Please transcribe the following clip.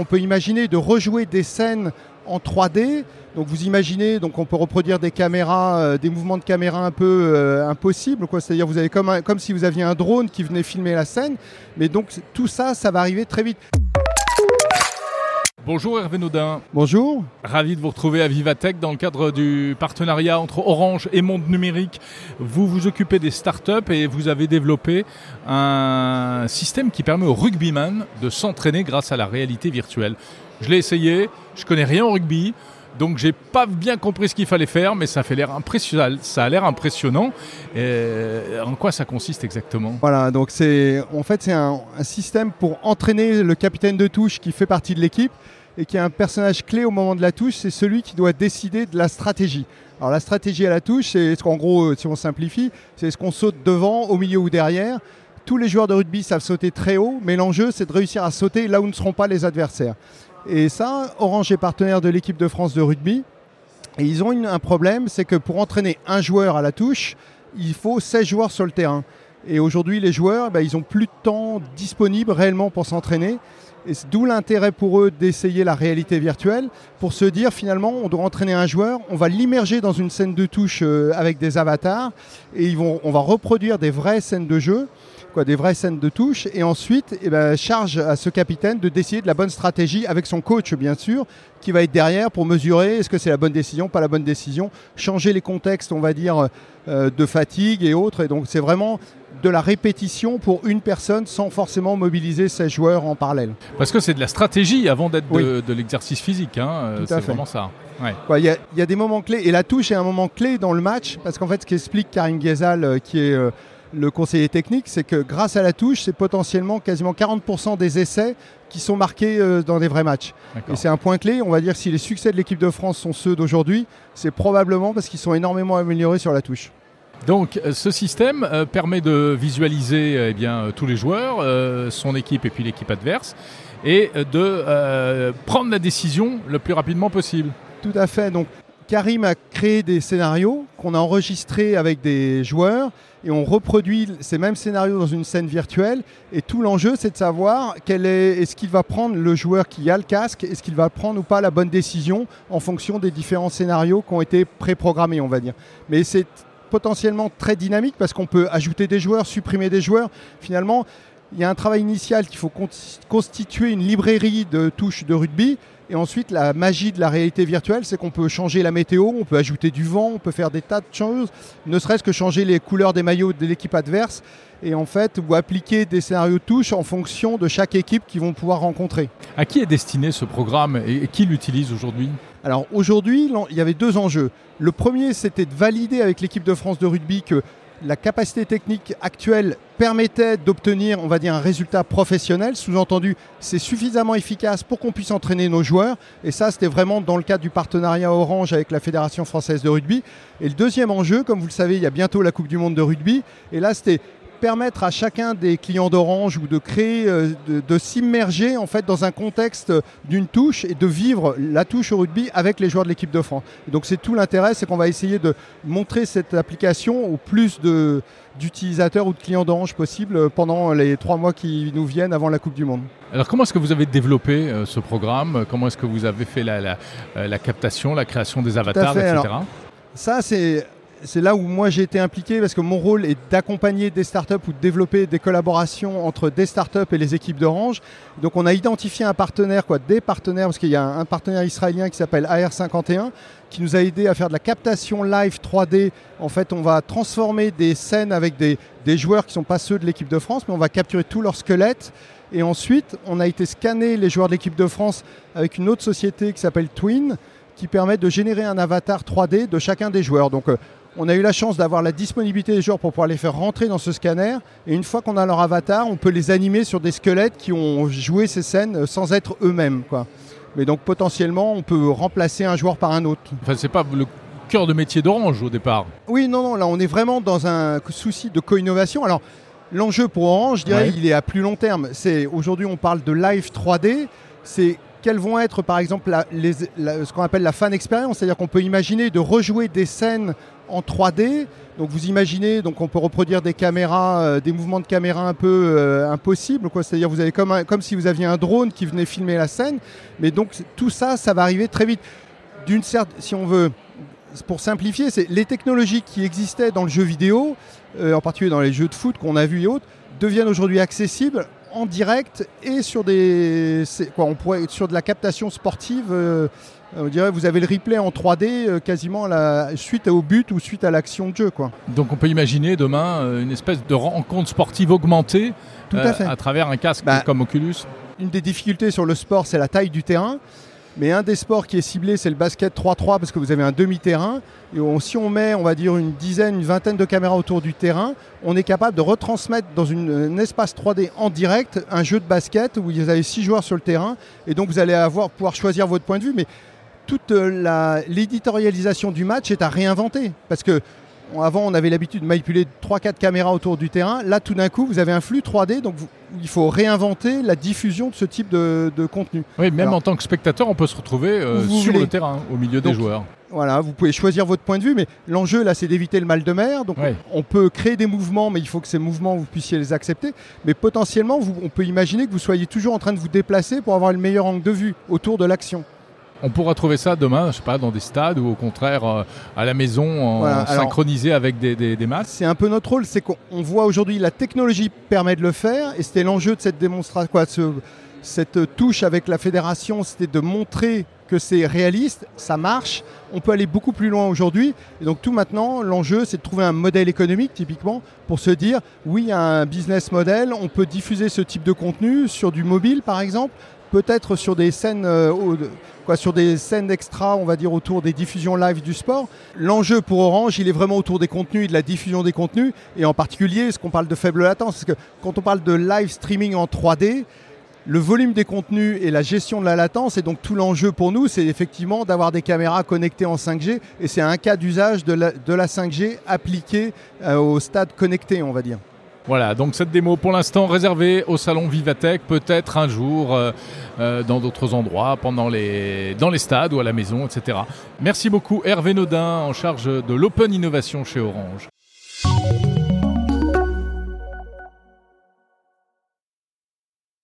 qu'on peut imaginer de rejouer des scènes en 3D. Donc vous imaginez, donc on peut reproduire des caméras, euh, des mouvements de caméra un peu euh, impossibles. C'est-à-dire vous avez comme, comme si vous aviez un drone qui venait filmer la scène. Mais donc tout ça, ça va arriver très vite. Bonjour Hervé Naudin, Bonjour. ravi de vous retrouver à Vivatech dans le cadre du partenariat entre Orange et Monde Numérique. Vous vous occupez des startups et vous avez développé un système qui permet aux rugbyman de s'entraîner grâce à la réalité virtuelle. Je l'ai essayé, je connais rien au rugby, donc j'ai pas bien compris ce qu'il fallait faire, mais ça fait l'air impressionnant. Ça a l'air impressionnant. Et en quoi ça consiste exactement? Voilà, donc c'est en fait c'est un, un système pour entraîner le capitaine de touche qui fait partie de l'équipe et qui est un personnage clé au moment de la touche, c'est celui qui doit décider de la stratégie. Alors la stratégie à la touche, c'est ce qu'en gros, si on simplifie, c'est ce qu'on saute devant, au milieu ou derrière? Tous les joueurs de rugby savent sauter très haut, mais l'enjeu c'est de réussir à sauter là où ne seront pas les adversaires. Et ça, Orange est partenaire de l'équipe de France de rugby. Et ils ont un problème, c'est que pour entraîner un joueur à la touche, il faut 16 joueurs sur le terrain. Et aujourd'hui, les joueurs, ben, ils ont plus de temps disponible réellement pour s'entraîner. D'où l'intérêt pour eux d'essayer la réalité virtuelle, pour se dire finalement, on doit entraîner un joueur, on va l'immerger dans une scène de touche euh, avec des avatars, et on va reproduire des vraies scènes de jeu, quoi, des vraies scènes de touche, et ensuite, eh ben, charge à ce capitaine de décider de la bonne stratégie avec son coach, bien sûr, qui va être derrière pour mesurer est-ce que c'est la bonne décision, pas la bonne décision, changer les contextes, on va dire, euh, de fatigue et autres. Et donc, c'est vraiment de la répétition pour une personne sans forcément mobiliser ses joueurs en parallèle. Parce que c'est de la stratégie avant d'être de, de l'exercice physique. Hein. euh, C'est vraiment ça. Ouais. Il y, a- il y a des moments clés, et la touche est un moment clé dans le match, parce qu'en fait, ce qu'explique Karim Ghezal, euh, qui est euh, le conseiller technique, c'est que grâce à la touche, c'est potentiellement quasiment 40% des essais qui sont marqués euh, dans des vrais matchs. Et c'est un point clé. On va dire si les succès de l'équipe de France sont ceux d'aujourd'hui, c'est probablement parce qu'ils sont énormément améliorés sur la touche. Donc euh, ce système euh, permet de visualiser euh, eh tous les joueurs, son équipe et puis l'équipe adverse, et de prendre la décision le plus rapidement possible. Tout à fait. Donc, Karim a créé des scénarios qu'on a enregistrés avec des joueurs et on reproduit ces mêmes scénarios dans une scène virtuelle. Et tout l'enjeu, c'est de savoir quel est, est-ce qu'il va prendre le joueur qui a le casque, est-ce qu'il va prendre ou pas la bonne décision en fonction des différents scénarios qui ont été préprogrammés, on va dire. Mais c'est potentiellement très dynamique parce qu'on peut ajouter des joueurs, supprimer des joueurs. Finalement, il y a un travail initial qu'il faut con- constituer une librairie de touches de rugby. Et ensuite, la magie de la réalité virtuelle, c'est qu'on peut changer la météo, on peut ajouter du vent, on peut faire des tas de choses, ne serait-ce que changer les couleurs des maillots de l'équipe adverse, et en fait, ou appliquer des scénarios de touche en fonction de chaque équipe qu'ils vont pouvoir rencontrer. À qui est destiné ce programme et, qui l'utilise aujourd'hui? Alors aujourd'hui, il y avait deux enjeux. Le premier, c'était de valider avec l'équipe de France de rugby que la capacité technique actuelle permettait d'obtenir, on va dire, un résultat professionnel. Sous-entendu, c'est suffisamment efficace pour qu'on puisse entraîner nos joueurs. Et ça, c'était vraiment dans le cadre du partenariat Orange avec la Fédération française de rugby. Et le deuxième enjeu, comme vous le savez, il y a bientôt la Coupe du Monde de rugby. Et là, c'était permettre à chacun des clients d'Orange ou de créer, euh, de, de s'immerger en fait dans un contexte d'une touche et de vivre la touche au rugby avec les joueurs de l'équipe de France. Et donc c'est tout l'intérêt, c'est qu'on va essayer de montrer cette application au plus de d'utilisateurs ou de clients d'Orange possible pendant les trois mois qui nous viennent avant la Coupe du Monde. Alors comment est-ce que vous avez développé euh, ce programme? Comment est-ce que vous avez fait la, la, euh, la captation, la création des avatars, etc. Ça, c'est c'est là où moi j'ai été impliqué parce que mon rôle est d'accompagner des startups ou de développer des collaborations entre des startups et les équipes d'Orange. Donc on a identifié un partenaire, quoi, des partenaires, parce qu'il y a un partenaire israélien qui s'appelle AR51 qui nous a aidé à faire de la captation live 3D. En fait, on va transformer des scènes avec des, des joueurs qui ne sont pas ceux de l'équipe de France, mais on va capturer tous leurs squelettes. Et ensuite, on a été scanner les joueurs de l'équipe de France avec une autre société qui s'appelle Twin, qui permet de générer un avatar 3D de chacun des joueurs. Donc, euh, on a eu la chance d'avoir la disponibilité des joueurs pour pouvoir les faire rentrer dans ce scanner. Et une fois qu'on a leur avatar, on peut les animer sur des squelettes qui ont joué ces scènes sans être eux-mêmes. Quoi. Mais donc potentiellement, on peut remplacer un joueur par un autre. Enfin, c'est pas le cœur de métier d'Orange au départ. Oui, non, non, là, on est vraiment dans un souci de co-innovation. Alors, l'enjeu pour Orange, je dirais, Ouais. il est à plus long terme. C'est aujourd'hui, on parle de live 3D. C'est quelles vont être par exemple ce qu'on appelle la fan expérience, c'est-à-dire qu'on peut imaginer de rejouer des scènes en 3D. Donc vous imaginez, donc on peut reproduire des caméras, euh, des mouvements de caméra un peu euh, impossibles, quoi. C'est-à-dire vous avez comme, comme si vous aviez un drone qui venait filmer la scène. Mais donc tout ça, ça va arriver très vite. D'une certaine, si on veut, pour simplifier, c'est les technologies qui existaient dans le jeu vidéo, euh, en particulier dans les jeux de foot qu'on a vus et autres, deviennent aujourd'hui accessibles en direct et sur des quoi on pourrait sur de la captation sportive on dirait vous avez le replay en 3D euh, quasiment la, suite au but ou suite à l'action de jeu quoi. Donc on peut imaginer demain une espèce de rencontre sportive augmentée à, travers un casque bah, comme Oculus. Une des difficultés sur le sport c'est la taille du terrain. Mais un des sports qui est ciblé, c'est le basket 3-3 parce que vous avez un demi-terrain. Et si on met, on va dire, une dizaine, une vingtaine de caméras autour du terrain, on est capable de retransmettre dans une, un espace 3D en direct un jeu de basket où vous avez six joueurs sur le terrain. Et donc vous allez avoir, pouvoir choisir votre point de vue. Mais toute l'éditorialisation du match est à réinventer. Parce que avant, on avait l'habitude de manipuler 3-4 caméras autour du terrain. Là, tout d'un coup, vous avez un flux 3D, donc il faut réinventer la diffusion de ce type de, contenu. Oui, même en tant que spectateur, on peut se retrouver euh, sur le terrain, au milieu des joueurs. Voilà, vous pouvez choisir votre point de vue, mais l'enjeu là, c'est d'éviter le mal de mer. Donc, on peut créer des mouvements, mais il faut que ces mouvements, vous puissiez les accepter. Mais potentiellement, on peut imaginer que vous soyez toujours en train de vous déplacer pour avoir le meilleur angle de vue autour de l'action. On pourra trouver ça demain, je sais pas, dans des stades ou au contraire euh, à la maison, synchronisé avec des, des, masses. C'est un peu notre rôle, c'est qu'on voit aujourd'hui la technologie permet de le faire, et c'était l'enjeu de cette démonstration, quoi, cette touche avec la fédération, c'était de montrer que c'est réaliste, ça marche, on peut aller beaucoup plus loin aujourd'hui. Et donc tout maintenant, l'enjeu, c'est de trouver un modèle économique, typiquement, pour se dire, oui, il y a un business model, on peut diffuser ce type de contenu sur du mobile, par exemple, peut-être sur des scènes, euh, sur des scènes extra, on va dire autour des diffusions live du sport. L'enjeu pour Orange, il est vraiment autour des contenus et de la diffusion des contenus, et en particulier, ce qu'on parle de faible latence, parce que quand on parle de live streaming en 3D, le volume des contenus et la gestion de la latence, et donc tout l'enjeu pour nous, c'est effectivement d'avoir des caméras connectées en 5G, et c'est un cas d'usage de la, de la 5G appliqué euh, au stade connecté, on va dire. Voilà, donc cette démo pour l'instant réservée au salon Vivatech, peut-être un jour euh, euh, dans d'autres endroits, pendant les, dans les stades ou à la maison, etc. Merci beaucoup Hervé Nodin en charge de l'Open Innovation chez Orange.